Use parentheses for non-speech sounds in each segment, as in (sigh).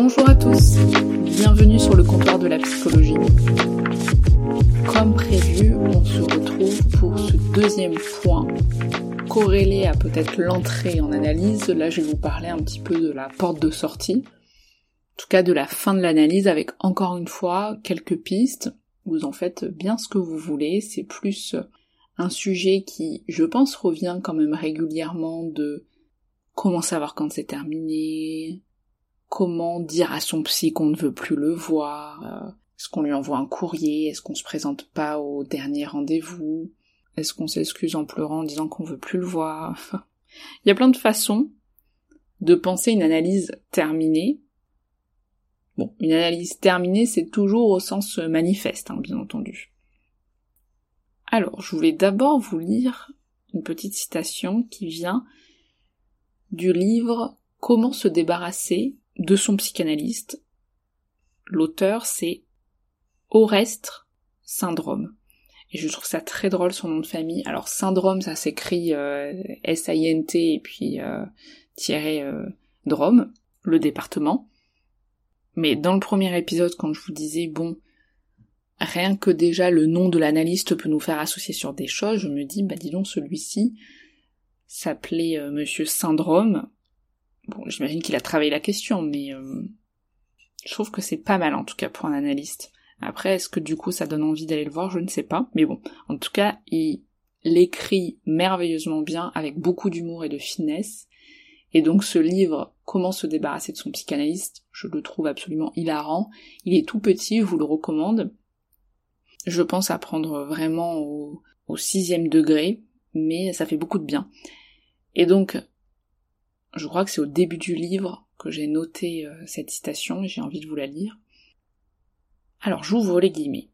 Bonjour à tous, bienvenue sur le comptoir de la psychologie. Comme prévu, on se retrouve pour ce deuxième point corrélé à peut-être l'entrée en analyse. Là, je vais vous parler un petit peu de la porte de sortie, en tout cas de la fin de l'analyse avec encore une fois quelques pistes. Vous en faites bien ce que vous voulez, c'est plus un sujet qui, je pense, revient quand même régulièrement de comment savoir quand c'est terminé, comment dire à son psy qu'on ne veut plus le voir, euh, est-ce qu'on lui envoie un courrier, est-ce qu'on se présente pas au dernier rendez-vous, est-ce qu'on s'excuse en pleurant en disant qu'on veut plus le voir. Il y a plein de façons de penser une analyse terminée. Bon, une analyse terminée, c'est toujours au sens manifeste, hein, bien entendu. Alors, je voulais d'abord vous lire une petite citation qui vient du livre Comment se débarrasser de son psychanalyste. L'auteur, c'est Orestre Syndrome. Et je trouve ça très drôle son nom de famille. Alors syndrome, ça s'écrit euh, S-I-N-T et puis euh, euh, Drome, le département. Mais dans le premier épisode, quand je vous disais, bon, rien que déjà le nom de l'analyste peut nous faire associer sur des choses, je me dis, bah dis donc, celui-ci s'appelait euh, Monsieur Syndrome, Bon, j'imagine qu'il a travaillé la question, mais euh, je trouve que c'est pas mal en tout cas pour un analyste. Après, est-ce que du coup ça donne envie d'aller le voir? Je ne sais pas. Mais bon, en tout cas, il l'écrit merveilleusement bien, avec beaucoup d'humour et de finesse. Et donc ce livre, Comment se débarrasser de son psychanalyste, je le trouve absolument hilarant. Il est tout petit, je vous le recommande. Je pense à prendre vraiment au, au sixième degré, mais ça fait beaucoup de bien. Et donc, je crois que c'est au début du livre que j'ai noté euh, cette citation et j'ai envie de vous la lire. Alors j'ouvre les guillemets.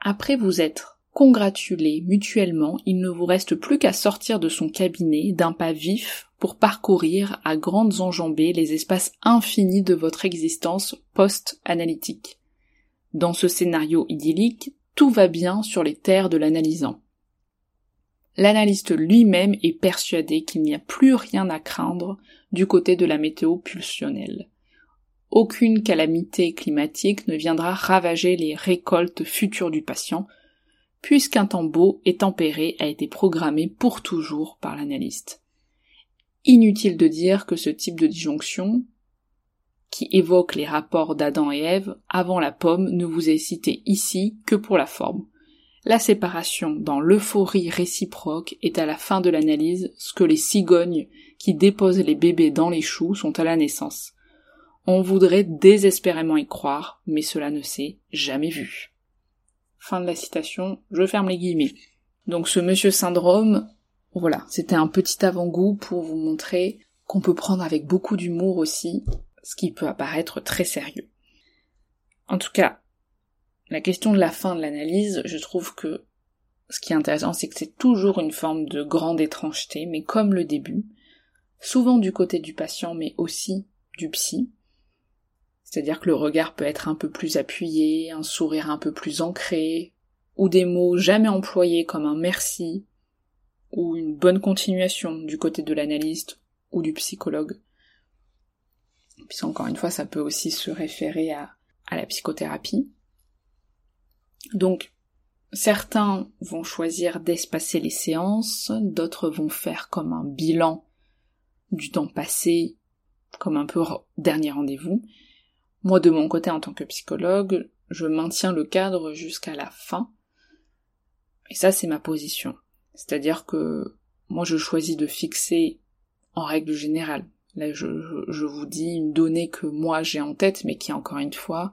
Après vous être congratulés mutuellement, il ne vous reste plus qu'à sortir de son cabinet d'un pas vif pour parcourir à grandes enjambées les espaces infinis de votre existence post-analytique. Dans ce scénario idyllique, tout va bien sur les terres de l'analysant. L'analyste lui-même est persuadé qu'il n'y a plus rien à craindre du côté de la météo pulsionnelle. Aucune calamité climatique ne viendra ravager les récoltes futures du patient, puisqu'un temps beau et tempéré a été programmé pour toujours par l'analyste. Inutile de dire que ce type de disjonction, qui évoque les rapports d'Adam et Ève avant la pomme, ne vous est cité ici que pour la forme. La séparation dans l'euphorie réciproque est à la fin de l'analyse ce que les cigognes qui déposent les bébés dans les choux sont à la naissance. On voudrait désespérément y croire, mais cela ne s'est jamais vu. Fin de la citation, je ferme les guillemets. Donc ce monsieur syndrome, voilà, c'était un petit avant-goût pour vous montrer qu'on peut prendre avec beaucoup d'humour aussi ce qui peut apparaître très sérieux. En tout cas, la question de la fin de l'analyse, je trouve que ce qui est intéressant, c'est que c'est toujours une forme de grande étrangeté, mais comme le début, souvent du côté du patient, mais aussi du psy. C'est-à-dire que le regard peut être un peu plus appuyé, un sourire un peu plus ancré, ou des mots jamais employés comme un merci, ou une bonne continuation du côté de l'analyste ou du psychologue. Puisqu'encore une fois, ça peut aussi se référer à la psychothérapie. Donc, certains vont choisir d'espacer les séances, d'autres vont faire comme un bilan du temps passé, comme un peu dernier rendez-vous. Moi, de mon côté, en tant que psychologue, je maintiens le cadre jusqu'à la fin. Et ça, c'est ma position. C'est-à-dire que moi, je choisis de fixer en règle générale. Là, je, je vous dis une donnée que moi j'ai en tête, mais qui, encore une fois,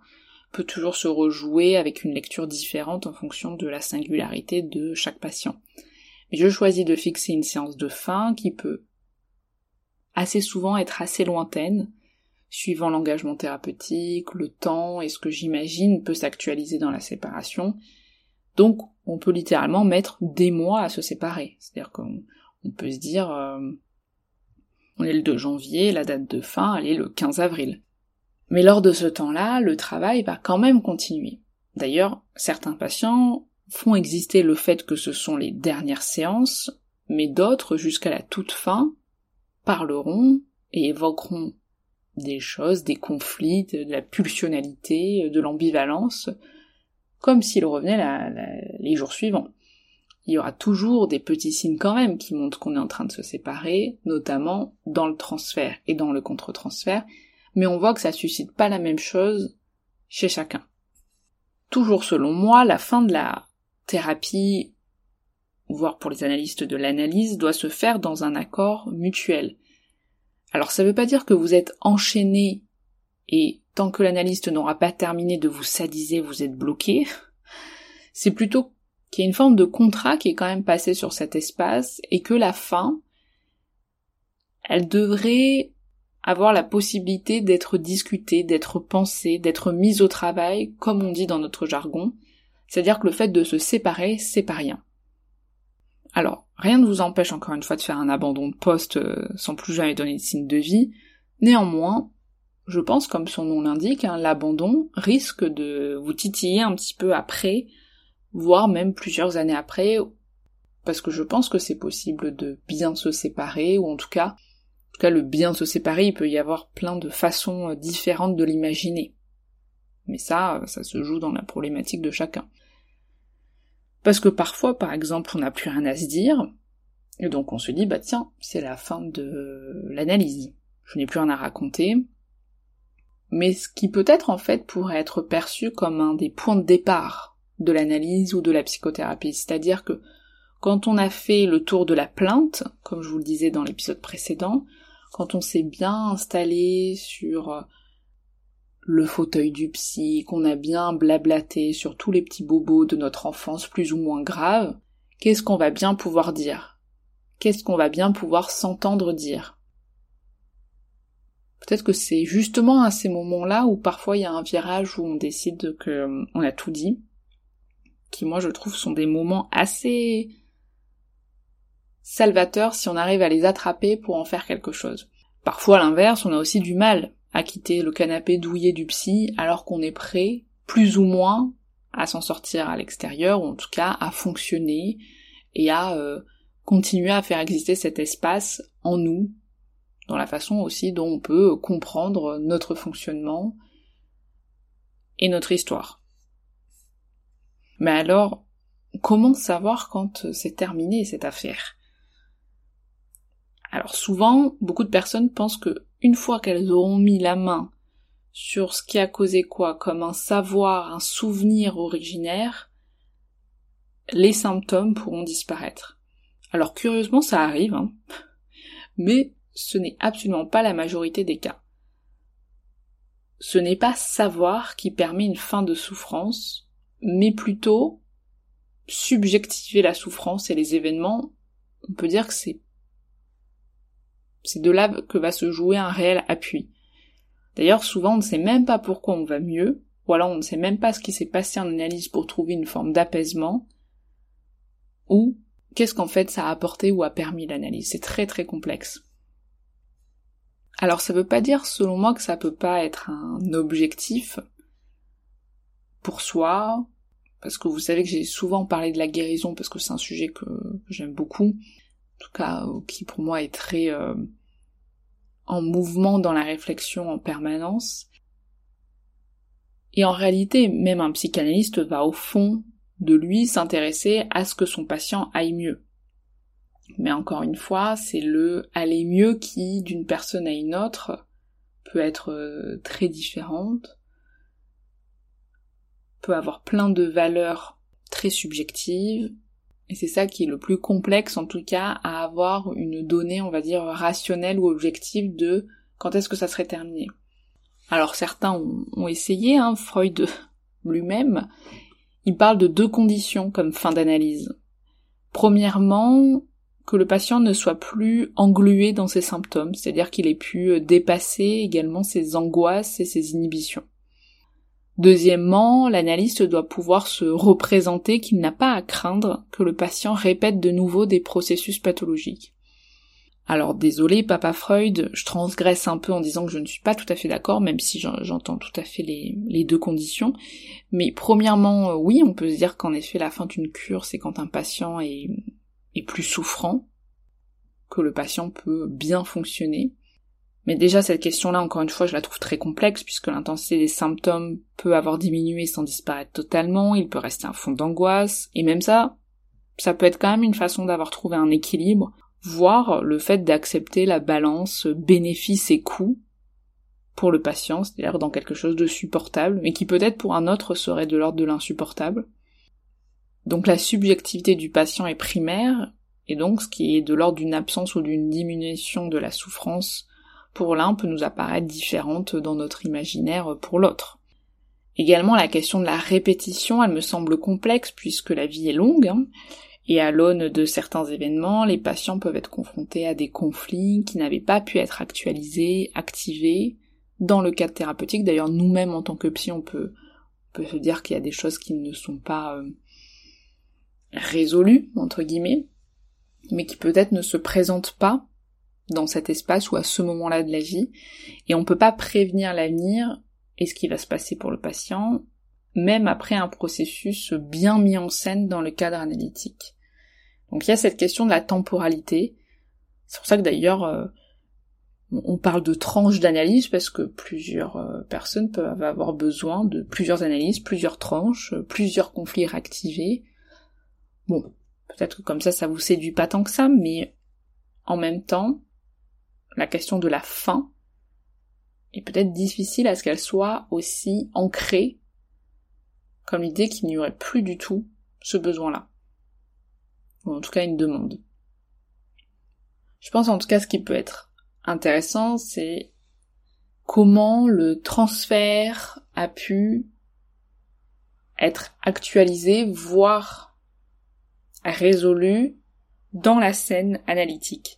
peut toujours se rejouer avec une lecture différente en fonction de la singularité de chaque patient. Mais je choisis de fixer une séance de fin qui peut assez souvent être assez lointaine, suivant l'engagement thérapeutique, le temps et ce que j'imagine peut s'actualiser dans la séparation. Donc on peut littéralement mettre des mois à se séparer. C'est-à-dire qu'on peut se dire euh, on est le 2 janvier, la date de fin, elle est le 15 avril. Mais lors de ce temps-là, le travail va quand même continuer. D'ailleurs, certains patients font exister le fait que ce sont les dernières séances, mais d'autres, jusqu'à la toute fin, parleront et évoqueront des choses, des conflits, de la pulsionalité, de l'ambivalence, comme s'ils revenaient les jours suivants. Il y aura toujours des petits signes quand même qui montrent qu'on est en train de se séparer, notamment dans le transfert et dans le contre-transfert, mais on voit que ça suscite pas la même chose chez chacun. Toujours selon moi, la fin de la thérapie, voire pour les analystes de l'analyse, doit se faire dans un accord mutuel. Alors ça veut pas dire que vous êtes enchaîné et tant que l'analyste n'aura pas terminé de vous sadiser, vous êtes bloqué. (laughs) C'est plutôt qu'il y a une forme de contrat qui est quand même passé sur cet espace et que la fin, elle devrait avoir la possibilité d'être discutée, d'être pensée, d'être mise au travail, comme on dit dans notre jargon, c'est-à-dire que le fait de se séparer, c'est pas rien. Alors, rien ne vous empêche encore une fois de faire un abandon de poste euh, sans plus jamais donner de signe de vie, néanmoins, je pense, comme son nom l'indique, hein, l'abandon risque de vous titiller un petit peu après, voire même plusieurs années après, parce que je pense que c'est possible de bien se séparer, ou en tout cas tout cas, le bien se séparer, il peut y avoir plein de façons euh, différentes de l'imaginer. Mais ça, ça se joue dans la problématique de chacun. Parce que parfois, par exemple, on n'a plus rien à se dire, et donc on se dit, bah tiens, c'est la fin de l'analyse. Je n'ai plus rien à raconter. Mais ce qui peut-être en fait pourrait être perçu comme un des points de départ de l'analyse ou de la psychothérapie. C'est-à-dire que quand on a fait le tour de la plainte, comme je vous le disais dans l'épisode précédent, quand on s'est bien installé sur euh, le fauteuil du psy, qu'on a bien blablaté sur tous les petits bobos de notre enfance plus ou moins graves, qu'est-ce qu'on va bien pouvoir dire? Qu'est-ce qu'on va bien pouvoir s'entendre dire? Peut-être que c'est justement à ces moments-là où parfois il y a un virage où on décide que euh, on a tout dit, qui moi je trouve sont des moments assez salvateurs si on arrive à les attraper pour en faire quelque chose. Parfois à l'inverse, on a aussi du mal à quitter le canapé douillet du psy alors qu'on est prêt, plus ou moins, à s'en sortir à l'extérieur, ou en tout cas à fonctionner et à euh, continuer à faire exister cet espace en nous, dans la façon aussi dont on peut comprendre notre fonctionnement et notre histoire. Mais alors, comment savoir quand c'est terminé cette affaire? Alors souvent, beaucoup de personnes pensent que une fois qu'elles auront mis la main sur ce qui a causé quoi, comme un savoir, un souvenir originaire, les symptômes pourront disparaître. Alors curieusement, ça arrive, hein, (laughs) mais ce n'est absolument pas la majorité des cas. Ce n'est pas savoir qui permet une fin de souffrance, mais plutôt subjectiver la souffrance et les événements. On peut dire que c'est c'est de là que va se jouer un réel appui. D'ailleurs, souvent on ne sait même pas pourquoi on va mieux, ou alors on ne sait même pas ce qui s'est passé en analyse pour trouver une forme d'apaisement, ou qu'est-ce qu'en fait ça a apporté ou a permis l'analyse. C'est très très complexe. Alors ça veut pas dire selon moi que ça peut pas être un objectif pour soi, parce que vous savez que j'ai souvent parlé de la guérison parce que c'est un sujet que, j'aime beaucoup, en tout cas qui pour moi est très euh, en mouvement dans la réflexion en permanence. Et en réalité, même un psychanalyste va au fond de lui s'intéresser à ce que son patient aille mieux. Mais encore une fois, c'est le aller mieux qui, d'une personne à une autre, peut être euh, très différente, peut avoir plein de valeurs très subjectives, et c'est ça qui est le plus complexe en tout cas à avoir une donnée, on va dire, rationnelle ou objective de quand est-ce que ça serait terminé. Alors certains ont, essayé, hein, Freud (laughs) lui-même, il parle de deux conditions comme fin d'analyse. Premièrement, que le patient ne soit plus englué dans ses symptômes, c'est-à-dire qu'il ait pu dépasser également ses angoisses et ses inhibitions. Deuxièmement, l'analyste doit pouvoir se représenter qu'il n'a pas à craindre que le patient répète de nouveau des processus pathologiques. Alors désolé, papa Freud, je transgresse un peu en disant que je ne suis pas tout à fait d'accord, même si j'entends tout à fait les, deux conditions. Mais premièrement, euh, oui, on peut se dire qu'en effet la fin d'une cure, c'est quand un patient est, est plus souffrant, que le patient peut bien fonctionner. Mais déjà cette question-là, encore une fois, je la trouve très complexe puisque l'intensité des symptômes peut avoir diminué sans disparaître totalement, il peut rester un fond d'angoisse, et même ça, ça peut être quand même une façon d'avoir trouvé un équilibre voire le fait d'accepter la balance bénéfice et coût pour le patient, c'est-à-dire dans quelque chose de supportable, mais qui peut-être pour un autre serait de l'ordre de l'insupportable. Donc la subjectivité du patient est primaire, et donc ce qui est de l'ordre d'une absence ou d'une diminution de la souffrance pour l'un peut nous apparaître différente dans notre imaginaire pour l'autre. Également la question de la répétition, elle me semble complexe puisque la vie est longue, hein, et à l'aune de certains événements, les patients peuvent être confrontés à des conflits qui n'avaient pas pu être actualisés, activés dans le cadre thérapeutique. D'ailleurs, nous-mêmes en tant que psy, on peut, se dire qu'il y a des choses qui ne sont pas euh, résolues, entre guillemets, mais qui peut-être ne se présentent pas dans cet espace ou à ce moment-là de la vie, et on peut pas prévenir l'avenir et ce qui va se passer pour le patient, même après un processus bien mis en scène dans le cadre analytique. Donc il y a cette question de la temporalité. C'est pour ça que d'ailleurs euh, on parle de tranches d'analyse parce que plusieurs euh, personnes peuvent avoir besoin de plusieurs analyses, plusieurs tranches, plusieurs conflits réactivés. Bon, peut-être que comme ça ça vous séduit pas tant que ça, mais en même temps, la question de la fin est peut-être difficile à ce qu'elle soit aussi ancrée comme l'idée qu'il n'y aurait plus du tout ce besoin-là ou en tout cas une demande. Je pense en tout cas ce qui peut être intéressant, c'est comment le transfert a pu être actualisé, voire résolu dans la scène analytique.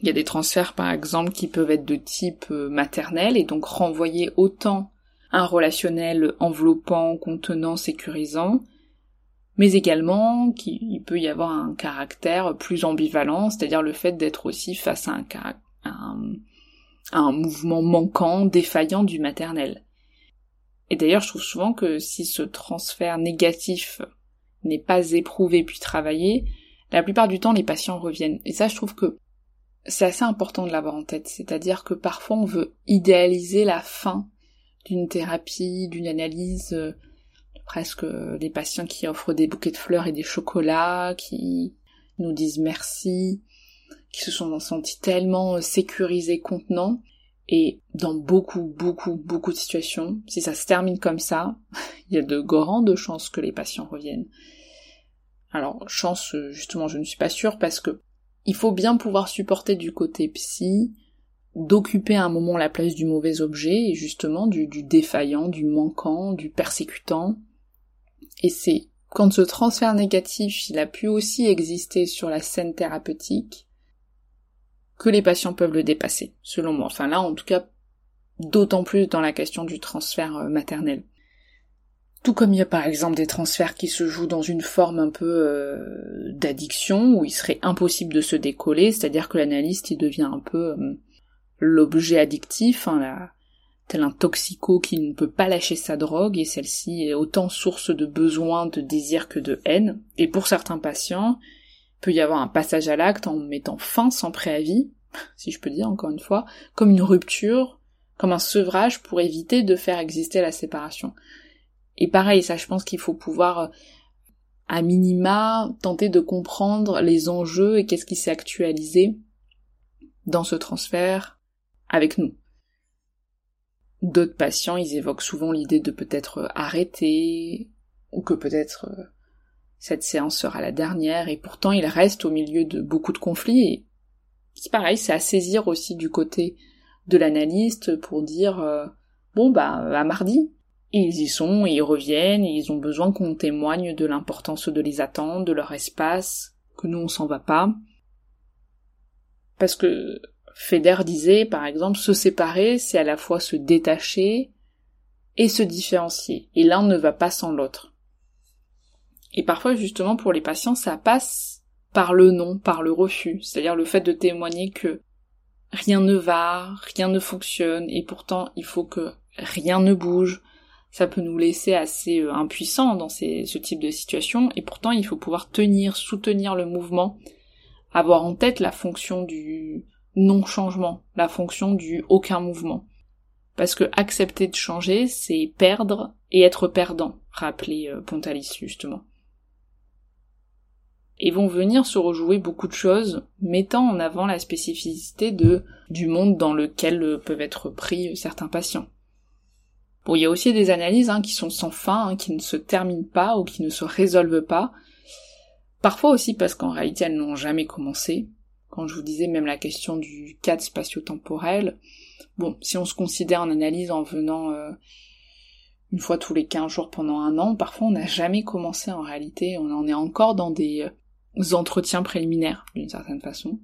Il y a des transferts par exemple qui peuvent être de type euh, maternel et donc renvoyer autant un relationnel enveloppant, contenant, sécurisant, mais également qu'il peut y avoir un caractère plus ambivalent, c'est-à-dire le fait d'être aussi face à un, mouvement manquant, défaillant du maternel. Et d'ailleurs, je trouve souvent que si ce transfert négatif n'est pas éprouvé puis travaillé, la plupart du temps les patients reviennent. Et ça, je trouve que c'est assez important de l'avoir en tête. C'est-à-dire que parfois on veut idéaliser la fin d'une thérapie, d'une analyse euh, presque des patients qui offrent des bouquets de fleurs et des chocolats, qui nous disent merci, qui se sont sentis tellement sécurisés, contenants. Et dans beaucoup, beaucoup, beaucoup de situations, si ça se termine comme ça, (laughs) il y a de grandes chances que les patients reviennent. Alors, chance, justement, je ne suis pas sûre parce que il faut bien pouvoir supporter du côté psy, d'occuper à un moment la place du mauvais objet et justement du, du défaillant, du manquant, du persécutant, et c'est quand ce transfert négatif, il a pu aussi exister sur la scène thérapeutique, que les patients peuvent le dépasser, selon moi. Enfin là, en tout cas, d'autant plus dans la question du transfert euh, maternel. Tout comme il y a par exemple des transferts qui se jouent dans une forme un peu euh, d'addiction, où il serait impossible de se décoller, c'est-à-dire que l'analyste il devient un peu euh, l'objet addictif, hein, tel un toxico qui ne peut pas lâcher sa drogue, et celle-ci est autant source de besoin, de désir que de haine. Et pour certains patients, il peut y avoir un passage à l'acte en mettant fin sans préavis, (laughs) si je peux dire encore une fois, comme une rupture, comme un sevrage pour éviter de faire exister la séparation. Et pareil, ça je pense qu'il faut pouvoir à minima tenter de comprendre les enjeux et qu'est-ce qui s'est actualisé dans ce transfert avec nous. D'autres patients, ils évoquent souvent l'idée de peut-être arrêter, ou que peut-être euh, cette séance sera la dernière, et pourtant ils restent au milieu de beaucoup de conflits, et c'est pareil, c'est à saisir aussi du côté de l'analyste pour dire euh, bon bah à mardi. Ils y sont, et ils reviennent, et ils ont besoin qu'on témoigne de l'importance de les attendre, de leur espace, que nous on s'en va pas. Parce que Feder disait, par exemple, se séparer, c'est à la fois se détacher et se différencier. Et l'un ne va pas sans l'autre. Et parfois, justement, pour les patients, ça passe par le non, par le refus. C'est-à-dire le fait de témoigner que rien ne va, rien ne fonctionne, et pourtant il faut que rien ne bouge. Ça peut nous laisser assez euh, impuissants dans ce type de situation, et pourtant il faut pouvoir tenir, soutenir le mouvement, avoir en tête la fonction du non-changement, la fonction du aucun mouvement. Parce que accepter de changer, c'est perdre et être perdant, rappelait euh, Pontalis justement et vont venir se rejouer beaucoup de choses, mettant en avant la spécificité de, du monde dans lequel euh, peuvent être pris certains patients. Bon, il y a aussi des analyses hein, qui sont sans fin, hein, qui ne se terminent pas ou qui ne se résolvent pas. Parfois aussi parce qu'en réalité elles n'ont jamais commencé. Quand je vous disais même la question du cadre spatio-temporel, bon, si on se considère en analyse en venant euh, une fois tous les 15 jours pendant un an, parfois on n'a jamais commencé en réalité, on en est encore dans des entretiens préliminaires d'une certaine façon.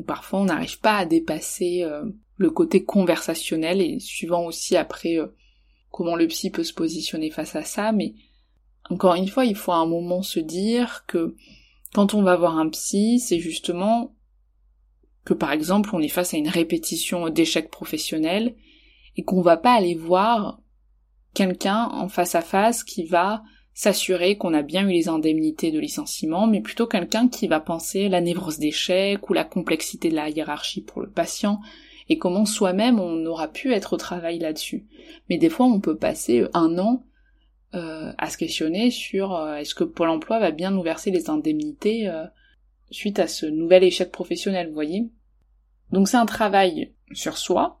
Ou parfois on n'arrive pas à dépasser euh, le côté conversationnel et suivant aussi après euh, comment le psy peut se positionner face à ça, mais encore une fois, il faut à un moment se dire que quand on va voir un psy, c'est justement que par exemple on est face à une répétition d'échecs professionnels et qu'on va pas aller voir quelqu'un en face à face qui va s'assurer qu'on a bien eu les indemnités de licenciement, mais plutôt quelqu'un qui va penser la névrose d'échec ou la complexité de la hiérarchie pour le patient, et comment soi-même on aura pu être au travail là-dessus. Mais des fois on peut passer un an euh, à se questionner sur euh, est-ce que Pôle emploi va bien nous verser les indemnités euh, suite à ce nouvel échec professionnel, vous voyez? Donc c'est un travail sur soi,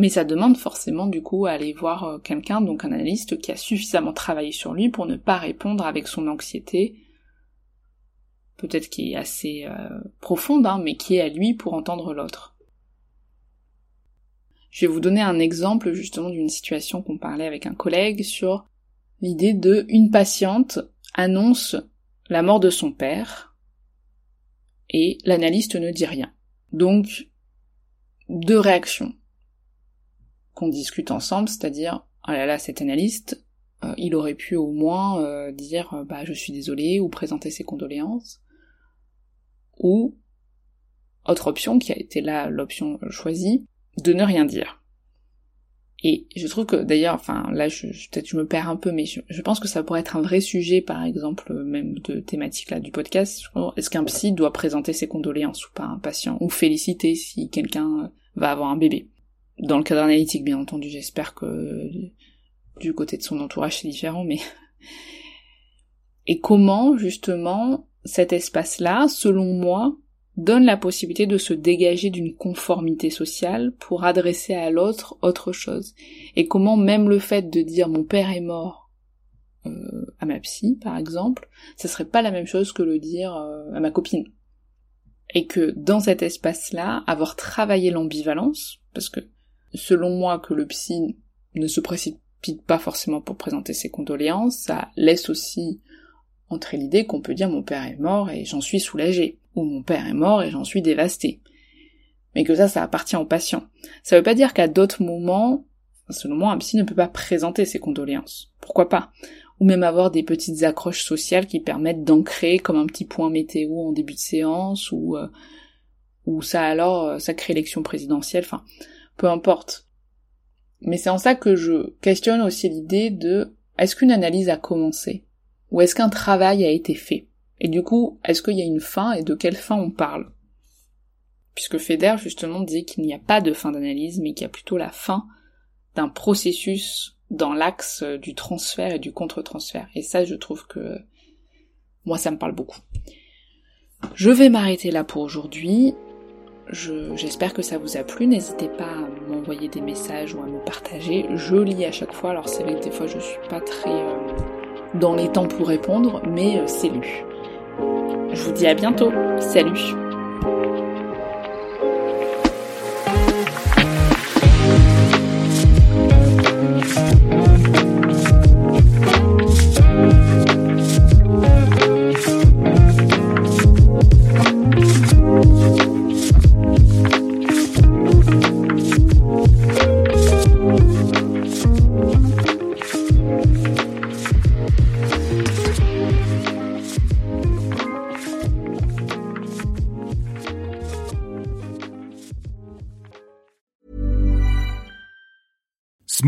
mais ça demande forcément du coup à aller voir euh, quelqu'un, donc un analyste qui a suffisamment travaillé sur lui pour ne pas répondre avec son anxiété, peut-être qui est assez euh, profonde, hein, mais qui est à lui pour entendre l'autre. Je vais vous donner un exemple justement d'une situation qu'on parlait avec un collègue sur l'idée de une patiente annonce la mort de son père et l'analyste ne dit rien. Donc, deux réactions qu'on discute ensemble, c'est-à-dire, oh là là, cet analyste, euh, il aurait pu au moins euh, dire euh, bah je suis désolé ou présenter ses condoléances. Ou autre option qui a été là l'option choisie, de ne rien dire. Et je trouve que d'ailleurs, enfin là je, peut-être je me perds un peu, mais je, pense que ça pourrait être un vrai sujet, par exemple, même de thématique là du podcast. Est-ce qu'un psy doit présenter ses condoléances ou pas à un patient, ou féliciter si quelqu'un va avoir un bébé? Dans le cadre analytique, bien entendu, j'espère que du côté de son entourage c'est différent, mais... (laughs) Et comment, justement, cet espace-là, selon moi, donne la possibilité de se dégager d'une conformité sociale pour adresser à l'autre autre chose? Et comment même le fait de dire mon père est mort euh, à ma psy, par exemple, ça serait pas la même chose que le dire euh, à ma copine? Et que dans cet espace-là, avoir travaillé l'ambivalence, parce que selon moi, que le psy ne se précipite pas forcément pour présenter ses condoléances, ça laisse aussi entrer l'idée qu'on peut dire mon père est mort et j'en suis soulagé, ou mon père est mort et j'en suis dévasté. Mais que ça, ça appartient au patient. Ça veut pas dire qu'à d'autres moments, selon moi, un psy ne peut pas présenter ses condoléances. Pourquoi pas? Ou même avoir des petites accroches sociales qui permettent d'ancrer comme un petit point météo en début de séance, ou, euh, ou ça alors, euh, sacrée élection présidentielle, enfin, peu importe. Mais c'est en ça que je questionne aussi l'idée de est-ce qu'une analyse a commencé? Ou est-ce qu'un travail a été fait? Et du coup, est-ce qu'il y a une fin et de quelle fin on parle? Puisque Feder justement dit qu'il n'y a pas de fin d'analyse, mais qu'il y a plutôt la fin d'un processus dans l'axe du transfert et du contre-transfert. Et ça, je trouve que moi, ça me parle beaucoup. Je vais m'arrêter là pour aujourd'hui. J'espère que ça vous a plu. N'hésitez pas à m'envoyer des messages ou à me partager. Je lis à chaque fois. Alors c'est vrai que des fois je suis pas très euh, dans les temps pour répondre, mais euh, c'est lu. Je vous dis à bientôt. Salut